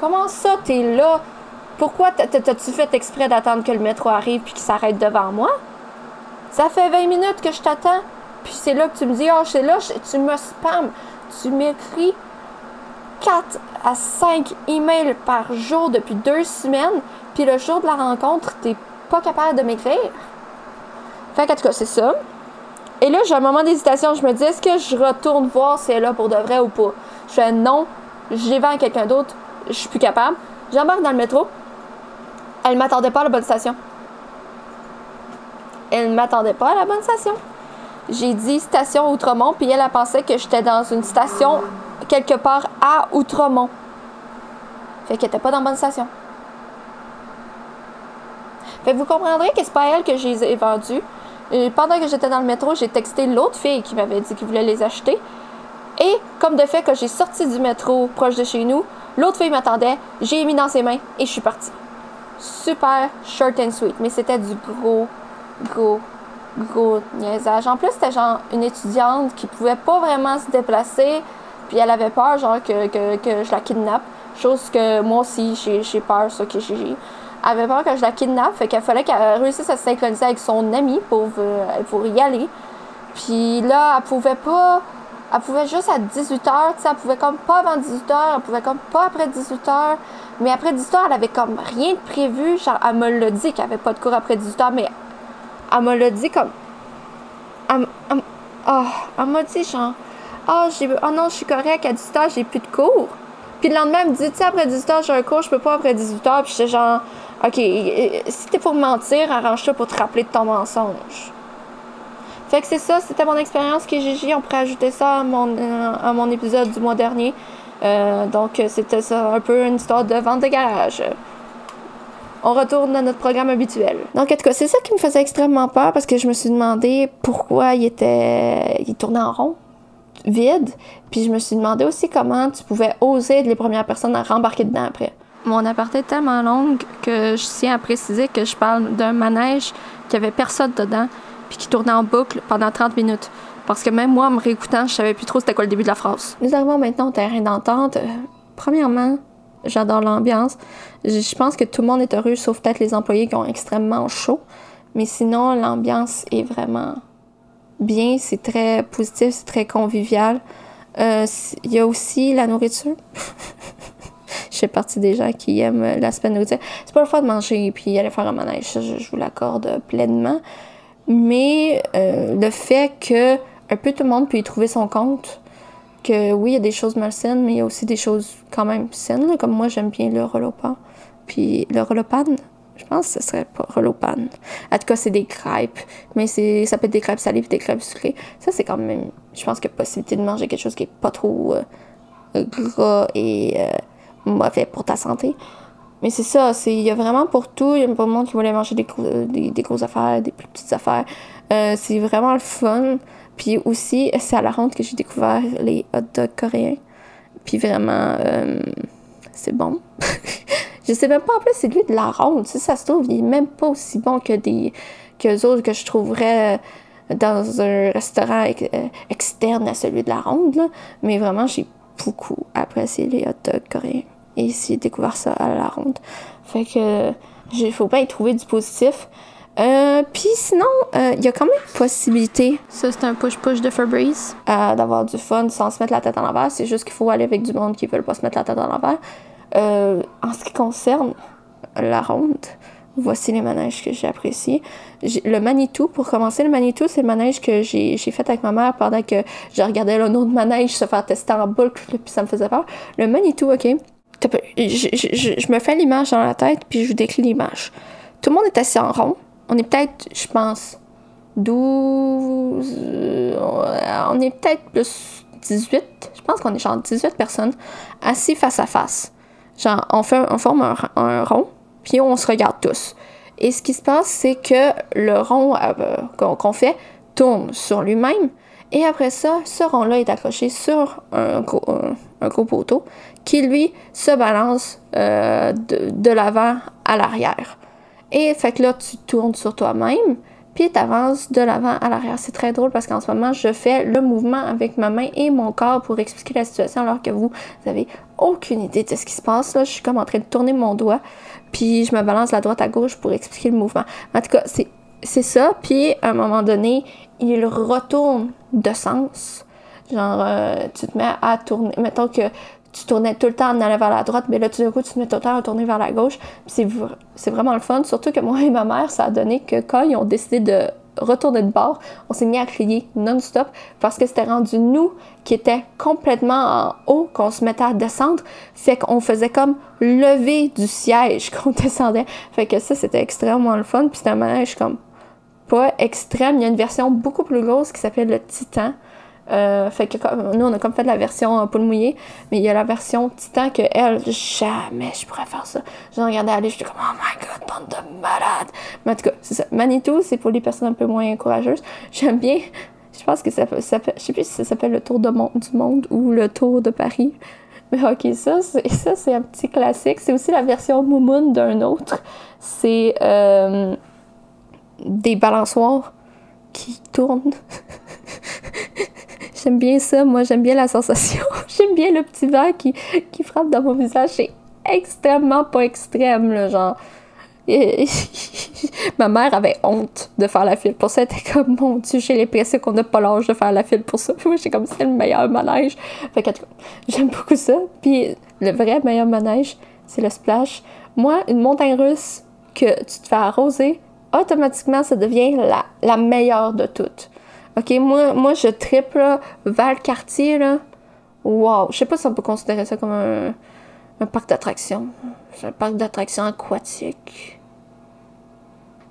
Comment ça, t'es là? Pourquoi t'as-tu fait exprès d'attendre que le métro arrive puis qu'il s'arrête devant moi? Ça fait 20 minutes que je t'attends. Puis c'est là que tu me dis, oh, c'est là, tu me spams. Tu m'écris 4 à 5 emails par jour depuis deux semaines, puis le jour de la rencontre, t'es pas capable de m'écrire. Fait qu'en tout cas, c'est ça. Et là, j'ai un moment d'hésitation. Je me dis, est-ce que je retourne voir si elle est là pour de vrai ou pas? Je fais non, j'ai à quelqu'un d'autre, je suis plus capable. J'embarque dans le métro. Elle m'attendait pas à la bonne station. Elle ne m'attendait pas à la bonne station. J'ai dit station Outremont, puis elle a pensé que j'étais dans une station quelque part à Outremont. Fait qu'elle était pas dans la bonne station. Fait que vous comprendrez que c'est pas elle que j'ai vendu. Pendant que j'étais dans le métro, j'ai texté l'autre fille qui m'avait dit qu'elle voulait les acheter. Et comme de fait que j'ai sorti du métro proche de chez nous, l'autre fille m'attendait, j'ai mis dans ses mains et je suis partie. Super short and sweet, mais c'était du gros, gros, gros niaisage. En plus, c'était genre une étudiante qui pouvait pas vraiment se déplacer, puis elle avait peur, genre, que, que, que je la kidnappe. Chose que moi aussi, j'ai peur, ça, que j'ai. Elle avait peur que je la kidnappe, fait qu'il fallait qu'elle réussisse à se synchroniser avec son ami pour, euh, pour y aller. Puis là, elle pouvait pas. Elle pouvait juste à 18h, tu sais, elle pouvait comme pas avant 18h, elle pouvait comme pas après 18h. Mais après 18h, elle avait comme rien de prévu. Genre, elle me l'a dit qu'elle avait pas de cours après 18h, mais elle me l'a dit comme. Elle, oh, elle m'a dit genre, ah, oh, oh non, je suis correcte, à 18h, j'ai plus de cours. Puis le lendemain, elle me dit, tu sais, après 18h, j'ai un cours, je peux pas après 18h. Puis j'étais genre, OK, si t'es pour mentir, arrange-toi pour te rappeler de ton mensonge. Fait que c'est ça, c'était mon expérience qui Gigi. On pourrait ajouter ça à mon, euh, épisode du mois dernier. Euh, donc, c'était ça, un peu une histoire de vente de garage. On retourne à notre programme habituel. Donc, en tout cas, c'est ça qui me faisait extrêmement peur parce que je me suis demandé pourquoi il était. Il tournait en rond vide. Puis je me suis demandé aussi comment tu pouvais oser être les premières personnes à rembarquer dedans après. Mon aparté est tellement long que je tiens à préciser que je parle d'un manège qui avait personne dedans puis qui tournait en boucle pendant 30 minutes. Parce que même moi, en me réécoutant, je savais plus trop c'était quoi le début de la phrase. Nous arrivons maintenant au terrain d'entente. Euh, premièrement, j'adore l'ambiance. Je pense que tout le monde est heureux, sauf peut-être les employés qui ont extrêmement chaud. Mais sinon, l'ambiance est vraiment bien, c'est très positif, c'est très convivial. Euh, il y a aussi la nourriture. je fais partie des gens qui aiment l'aspect nourriture. C'est pas le fun de manger et puis aller faire un manège, je, je vous l'accorde pleinement. Mais euh, le fait que un peu tout le monde peut y trouver son compte, que oui, il y a des choses malsaines, mais il y a aussi des choses quand même saines, comme moi j'aime bien le relopan. Puis le relopan, je pense que ce serait pas relopan. En tout cas, c'est des crêpes, mais c'est ça peut être des crêpes salées des crêpes sucrées. Ça, c'est quand même, je pense a possibilité de manger quelque chose qui est pas trop euh, gras et euh, mauvais pour ta santé. Mais c'est ça, il y a vraiment pour tout. Il y a pas de monde qui voulait manger des, des, grosses affaires, des plus petites affaires. Euh, c'est vraiment le fun. Puis aussi, c'est à la ronde que j'ai découvert les hot dogs coréens. Puis vraiment, c'est bon. Je sais même pas, en plus, c'est lui de la ronde. Si ça se trouve, il est même pas aussi bon que des que autres que je trouverais euh, dans un restaurant euh, externe à celui de la ronde. Mais vraiment, j'ai beaucoup apprécié les hot dogs coréens. Et j'ai découvert ça à la ronde. Fait que il faut pas y trouver du positif. Euh, Puis sinon, il euh, y a quand même possibilité. Ça, c'est un push-push de Fabrice. D'avoir du fun sans se mettre la tête en l'envers. C'est juste qu'il faut aller avec du monde qui veut pas se mettre la tête en l'envers. Euh, en ce qui concerne la ronde, voici les manèges que j'ai appréciés. Le Manitou, pour commencer, le Manitou, c'est le manège que j'ai fait avec ma mère pendant que je regardais un autre manège se faire tester en boucle, puis ça me faisait peur. Le Manitou, ok. Je, me fais l'image dans la tête, puis je vous décris l'image. Tout le monde est assis en rond. On est peut-être, je pense, 12. Euh, on est peut-être plus 18. Je pense qu'on est genre 18 personnes assis face à face. Genre, on, fait, on forme un, rond, puis on se regarde tous. Et ce qui se passe, c'est que le rond euh, qu'on fait tourne sur lui-même. Et après ça, ce rond-là est accroché sur un gros, un, gros poteau qui, lui, se balance euh, de, de l'avant à l'arrière. Et fait que là, tu tournes sur toi-même puis tu avances de l'avant à l'arrière. C'est très drôle parce qu'en ce moment, je fais le mouvement avec ma main et mon corps pour expliquer la situation alors que vous, vous avez aucune idée de ce qui se passe. Là, je suis comme en train de tourner mon doigt, puis je me balance la droite à gauche pour expliquer le mouvement. En tout cas, c'est c'est ça. Puis, à un moment donné, il retourne de sens. Genre, euh, tu te mets à tourner. Mettons que tu tournais tout le temps en allant vers la droite, mais là, tout d'un coup, tu te mets tout le temps à tourner vers la gauche. C'est, vraiment le fun. Surtout que moi et ma mère, ça a donné que quand ils ont décidé de retourner de bord, on s'est mis à crier non-stop parce que c'était rendu nous qui étaient complètement en haut, qu'on se mettait à descendre. Fait qu'on faisait comme lever du siège qu'on descendait. Fait que ça, c'était extrêmement le fun. Puis c'était un manège comme pas extrême. Il y a une version beaucoup plus grosse qui s'appelle le Titan. Euh, fait que nous, on a comme fait la version poule mouillée, mais il y a la version Titan que elle, jamais je pourrais faire ça. Je regardais aller, j'étais comme, oh my god, bande de malades. Mais en tout cas, c'est ça. Manitou, c'est pour les personnes un peu moins courageuses. J'aime bien, je pense que ça, ça, je sais plus si ça s'appelle le Tour de du monde ou le Tour de Paris. Mais ok, ça, c'est, ça, c'est un petit classique. C'est aussi la version Moumoun d'un autre. C'est euh, des balançoires qui tournent. J'aime bien ça. Moi, j'aime bien la sensation. j'aime bien le petit vent qui, qui frappe dans mon visage. C'est extrêmement pas extrême, là, genre. ma mère avait honte de faire la file pour ça. Elle était comme, mon Dieu, j'ai l'impression qu'on n'a pas l'âge de faire la file pour ça. Puis moi, j'ai comme, c'est le meilleur manège. Fait que, j'aime beaucoup ça. Puis le vrai meilleur manège, c'est le splash. Moi, une montagne russe que tu te fais arroser, automatiquement, ça devient la, la meilleure de toutes. OK, moi, moi je triple vers le quartier, là. Wow! Je sais pas si on peut considérer ça comme un, parc d'attractions. C'est un parc d'attractions aquatique.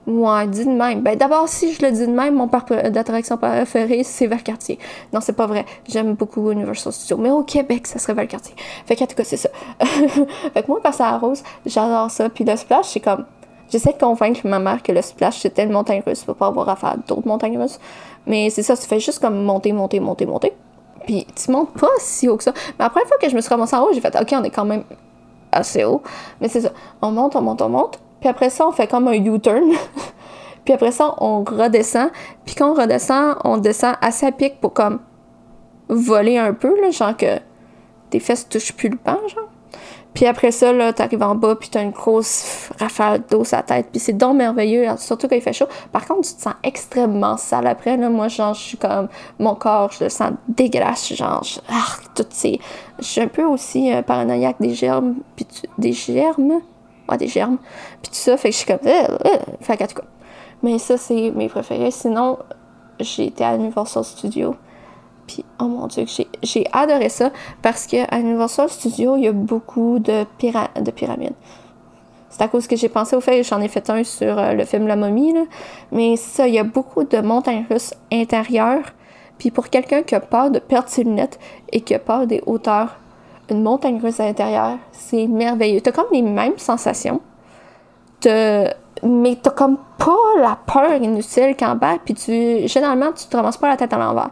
Ouais, dis de même. Ben d'abord, si je le dis de même, mon parc d'attractions préféré, c'est Valcartier. Non, c'est pas vrai. J'aime beaucoup Universal Studios. Mais au Québec, ça serait Valcartier. Fait qu'en tout cas, c'est ça. fait que moi, passer à rose, j'adore ça. Puis le splash, c'est comme J'essaie de convaincre ma mère que le splash, c'était une montagne russe pour pas avoir à faire d'autres montagnes russes. Mais c'est ça, tu fais juste comme monter, monter, monter, monter. Puis tu montes pas si haut que ça. Mais après, une fois que je me suis ramassée en haut, j'ai fait, OK, on est quand même assez haut. Mais c'est ça. On monte, on monte, on monte. Puis après ça, on fait comme un U-turn. puis après ça, on redescend. Puis quand on redescend, on descend assez à pic pour comme voler un peu, là, genre que tes fesses touchent plus le pan, genre. Puis après ça, là, t'arrives en bas, puis t'as une grosse rafale d'eau sur la tête. Puis c'est donc merveilleux, surtout quand il fait chaud. Par contre, tu te sens extrêmement sale après. Là. Moi, genre, je suis comme... Mon corps, je le sens dégueulasse. Genre, je, ah, toutes ces... Je suis un peu aussi euh, paranoïaque des germes. Puis des germes? Ouais, des germes. Puis tout ça, fait que je suis comme... Euh, euh. Fait qu'en tout cas... Mais ça, c'est mes préférés. Sinon, j'ai été à Universal Studios. Puis, oh mon dieu, j'ai adoré ça parce qu'à Universal Studios, il y a beaucoup de, de pyramides. C'est à cause que j'ai pensé au fait, j'en ai fait un sur euh, le film La momie, là. mais ça, il y a beaucoup de montagnes russes intérieures. Puis pour quelqu'un qui a peur de perdre ses lunettes et qui a peur des hauteurs, une montagne russe à l'intérieur, c'est merveilleux. T'as comme les mêmes sensations. T'as mais t'as comme pas la peur inutile qu'en bas, puis tu, généralement, tu te ramasses pas la tête à l'envers.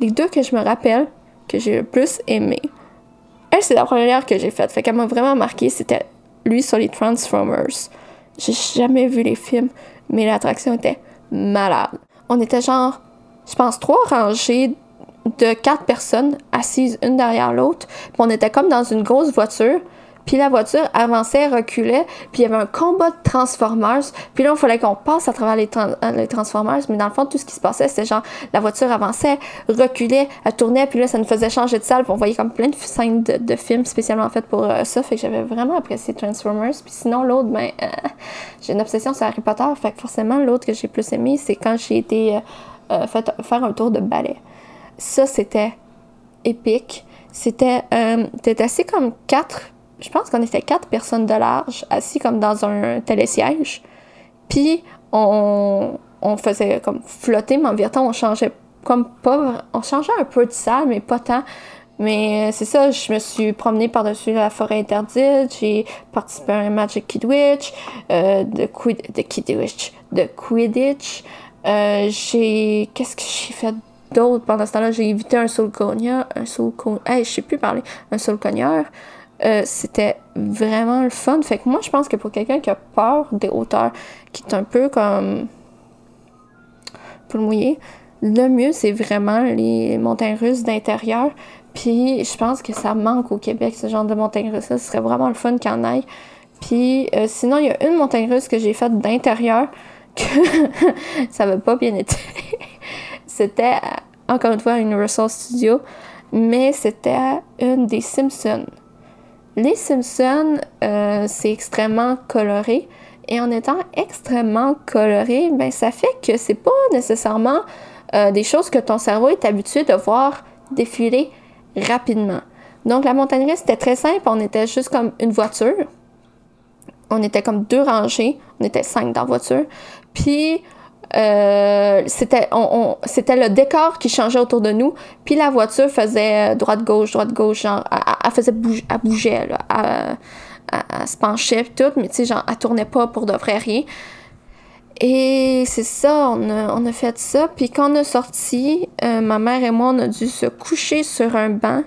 Les deux que je me rappelle, que j'ai le plus aimé, elle, c'est la première que j'ai faite, fait qu'elle m'a vraiment marqué, c'était lui sur les Transformers. J'ai jamais vu les films, mais l'attraction était malade. On était genre, je pense, trois rangées de quatre personnes assises une derrière l'autre, on était comme dans une grosse voiture, puis la voiture avançait, reculait, puis il y avait un combat de Transformers. Puis là, il fallait qu'on passe à travers les, les, Transformers, mais dans le fond, tout ce qui se passait, c'était genre, la voiture avançait, reculait, elle tournait, puis là, ça nous faisait changer de salle, on voyait comme plein de scènes de, films spécialement faites pour euh, ça, fait que j'avais vraiment apprécié Transformers. Puis sinon, l'autre, ben, euh, j'ai une obsession sur Harry Potter, fait que forcément, l'autre que j'ai plus aimé, c'est quand j'ai été euh, fait, faire un tour de ballet. Ça, c'était épique. C'était, c'était assez comme quatre je pense qu'on était quatre personnes de large, assis comme dans un télésiège. Puis on, on faisait comme flotter, mais en vérité, on changeait comme pas. On changeait un peu de salle, mais pas tant. Mais c'est ça, je me suis promenée par-dessus la forêt interdite, j'ai participé à un match de Kidwitch, euh, de, Quid, de Kidwitch, de Quidditch. Euh, j'ai. Qu'est-ce que j'ai fait d'autre pendant ce temps-là? J'ai évité un soul un soul hey, je sais plus parler, un soul euh, c'était vraiment le fun. Fait que moi, je pense que pour quelqu'un qui a peur des hauteurs, qui est un peu comme. pour le mouiller, le mieux, c'est vraiment les montagnes russes d'intérieur. Puis je pense que ça manque au Québec, ce genre de montagnes russes. Ce serait vraiment le fun qu'il en aille. Puis euh, sinon, il y a une montagne russe que j'ai faite d'intérieur que ça n'avait pas bien été. c'était, encore une fois, Universal Studios, mais c'était une des Simpsons. Les Simpsons, euh, c'est extrêmement coloré. Et en étant extrêmement coloré, ben, ça fait que c'est pas nécessairement euh, des choses que ton cerveau est habitué de voir défiler rapidement. Donc la montagne russe, c'était très simple. On était juste comme une voiture. On était comme deux rangées. On était cinq dans la voiture. Puis euh, c'était le décor qui changeait autour de nous. Puis la voiture faisait droite-gauche, droite-gauche. Genre, elle, faisait bouger, elle bougeait, là, elle, se penchait, tout. Mais tu sais, genre, elle tournait pas pour de vrai rien. Et c'est ça, on a, on a, fait ça. Puis quand on a sorti, euh, ma mère et moi, on a dû se coucher sur un banc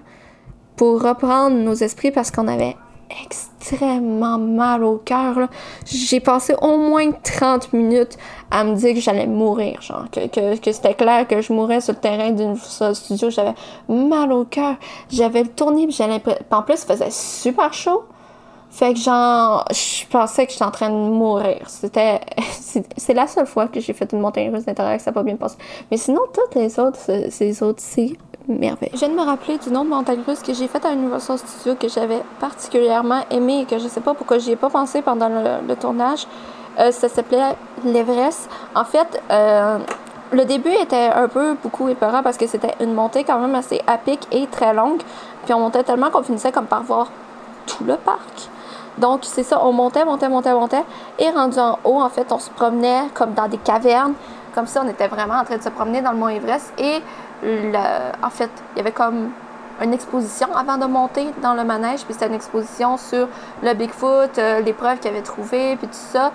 pour reprendre nos esprits parce qu'on avait extrêmement mal au cœur. J'ai passé au moins 30 minutes à me dire que j'allais mourir, genre, que, que, c'était clair que je mourrais sur le terrain d'une studio. J'avais mal au cœur. J'avais le tourné, puis j'allais... En plus, il faisait super chaud. Fait que genre, je pensais que j'étais en train de mourir. C'était, c'est la seule fois que j'ai fait une montagne russe d'intérieur que ça n'a pas bien passé. Mais sinon, toutes les autres, ces autres, c'est merveilleux. Je viens de me rappeler du nom de montagne russe que j'ai fait à Universal Studios que j'avais particulièrement aimé et que je sais pas pourquoi j'y ai pas pensé pendant le, tournage. Euh, ça s'appelait l'Everest. En fait, euh, le début était un peu beaucoup épeurant parce que c'était une montée quand même assez à pic et très longue. Puis on montait tellement qu'on finissait comme par voir tout le parc. Donc, c'est ça, on montait, montait, montait, montait. Et rendu en haut, en fait, on se promenait comme dans des cavernes. Comme ça, on était vraiment en train de se promener dans le Mont Everest. Et en fait, il y avait comme une exposition avant de monter dans le manège. Puis c'était une exposition sur le Bigfoot, euh, les preuves qu'il avait trouvées, puis tout ça,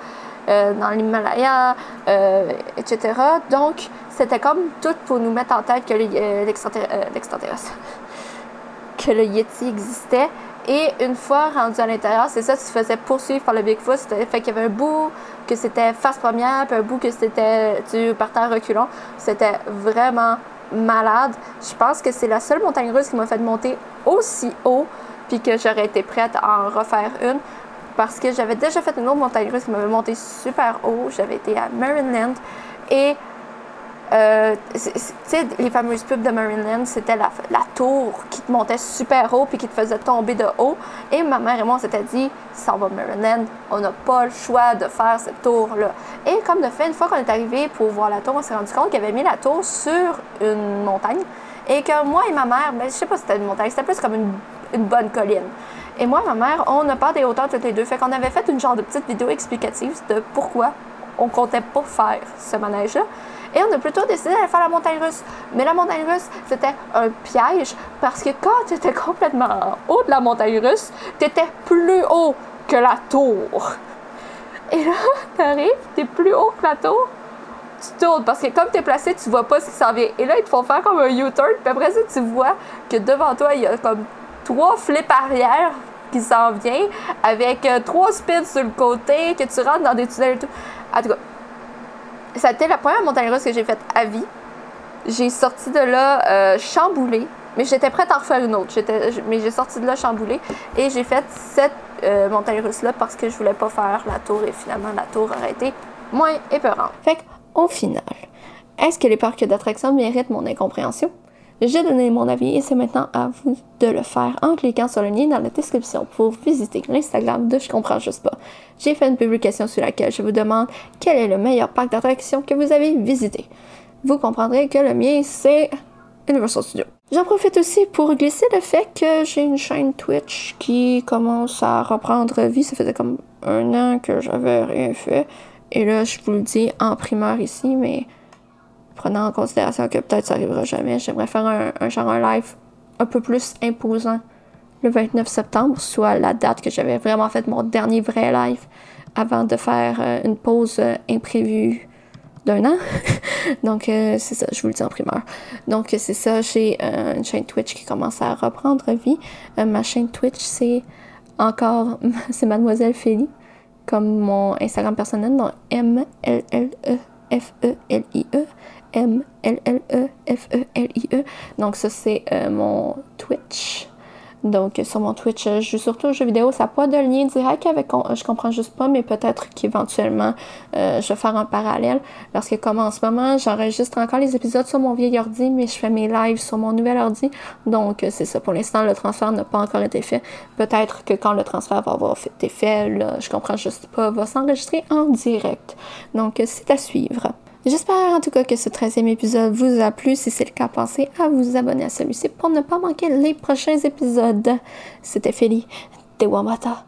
euh, dans l'Himalaya, euh, etc. Donc, c'était comme tout pour nous mettre en tête que l'extraterrestre, que le Yeti existait et une fois rendu à l'intérieur, c'est ça, tu te faisais poursuivre par le Bigfoot. Fait qu'il y avait un bout que c'était face première, puis un bout que c'était tu terre reculant. C'était vraiment malade. Je pense que c'est la seule montagne russe qui m'a fait monter aussi haut, puis que j'aurais été prête à en refaire une. Parce que j'avais déjà fait une autre montagne russe qui m'avait monté super haut. J'avais été à Maryland. Et euh, sais, les fameuses pubs de Marineland, c'était la, tour qui te montait super haut puis qui te faisait tomber de haut. Et ma mère et moi, on s'était dit, ça va Marineland, on n'a pas le choix de faire cette tour-là. Et comme de fait, une fois qu'on est arrivé pour voir la tour, on s'est rendu compte qu'il avait mis la tour sur une montagne et que moi et ma mère, ben, je sais pas si c'était une montagne, c'était plus comme une, une bonne colline. Et moi et ma mère, on n'a pas des hauteurs toutes les deux. Fait qu'on avait fait une genre de petite vidéo explicative de pourquoi on comptait pas faire ce manège-là. Et on a plutôt décidé d'aller faire la montagne russe. Mais la montagne russe, c'était un piège parce que quand tu étais complètement en haut de la montagne russe, tu étais plus haut que la tour. Et là, tu arrives, tu es plus haut que la tour, tu tournes parce que comme tu es placé, tu vois pas ce qui s'en vient. Et là, ils te font faire comme un U-turn, puis après ça, tu vois que devant toi, il y a comme trois flips arrière qui s'en viennent avec euh, trois spins sur le côté, que tu rentres dans des tunnels et tout. En tout cas, ça a été la première montagne russe que j'ai faite à vie. J'ai sorti de là euh, chamboulée, mais j'étais prête à en refaire une autre. mais j'ai sorti de là chamboulée et j'ai fait cette euh, montagne russe-là parce que je voulais pas faire la tour et finalement la tour aurait été moins épeurante. Fait qu'au final, est-ce que les parcs d'attractions méritent mon incompréhension? J'ai donné mon avis et c'est maintenant à vous de le faire en cliquant sur le lien dans la description pour visiter l'Instagram de Je comprends juste pas. J'ai fait une publication sur laquelle je vous demande quel est le meilleur parc d'attractions que vous avez visité. Vous comprendrez que le mien c'est Universal Studios. J'en profite aussi pour glisser le fait que j'ai une chaîne Twitch qui commence à reprendre vie. Ça faisait comme un an que j'avais rien fait. Et là, je vous le dis en primeur ici, mais prenant en considération que peut-être ça arrivera jamais, j'aimerais faire un, genre un live un peu plus imposant le 29 septembre, soit la date que j'avais vraiment fait mon dernier vrai live avant de faire euh, une pause euh, imprévue d'un an. Donc, euh, c'est ça, je vous le dis en primeur. Donc, c'est ça, j'ai une chaîne Twitch qui commence à reprendre vie. ma chaîne Twitch, c'est encore, c'est Mademoiselle Félie, comme mon Instagram personnel, donc M-L-L-E. F-E-L-I-E. M-L-L-E-F-E-L-I-E. Donc, ça, c'est euh, mon Twitch. Donc, sur mon Twitch, je joue surtout aux jeux vidéo. Ça n'a pas de lien direct avec Je comprends juste pas, mais peut-être qu'éventuellement, euh, je vais faire un parallèle. Parce que, comme en ce moment, j'enregistre encore les épisodes sur mon vieil ordi, mais je fais mes lives sur mon nouvel ordi. Donc, c'est ça. Pour l'instant, le transfert n'a pas encore été fait. Peut-être que quand le transfert va avoir été fait, là, Je comprends juste pas, va s'enregistrer en direct. Donc, c'est à suivre. J'espère en tout cas que ce 13e épisode vous a plu. Si c'est le cas, pensez à vous abonner à celui-ci pour ne pas manquer les prochains épisodes. C'était de Wamata.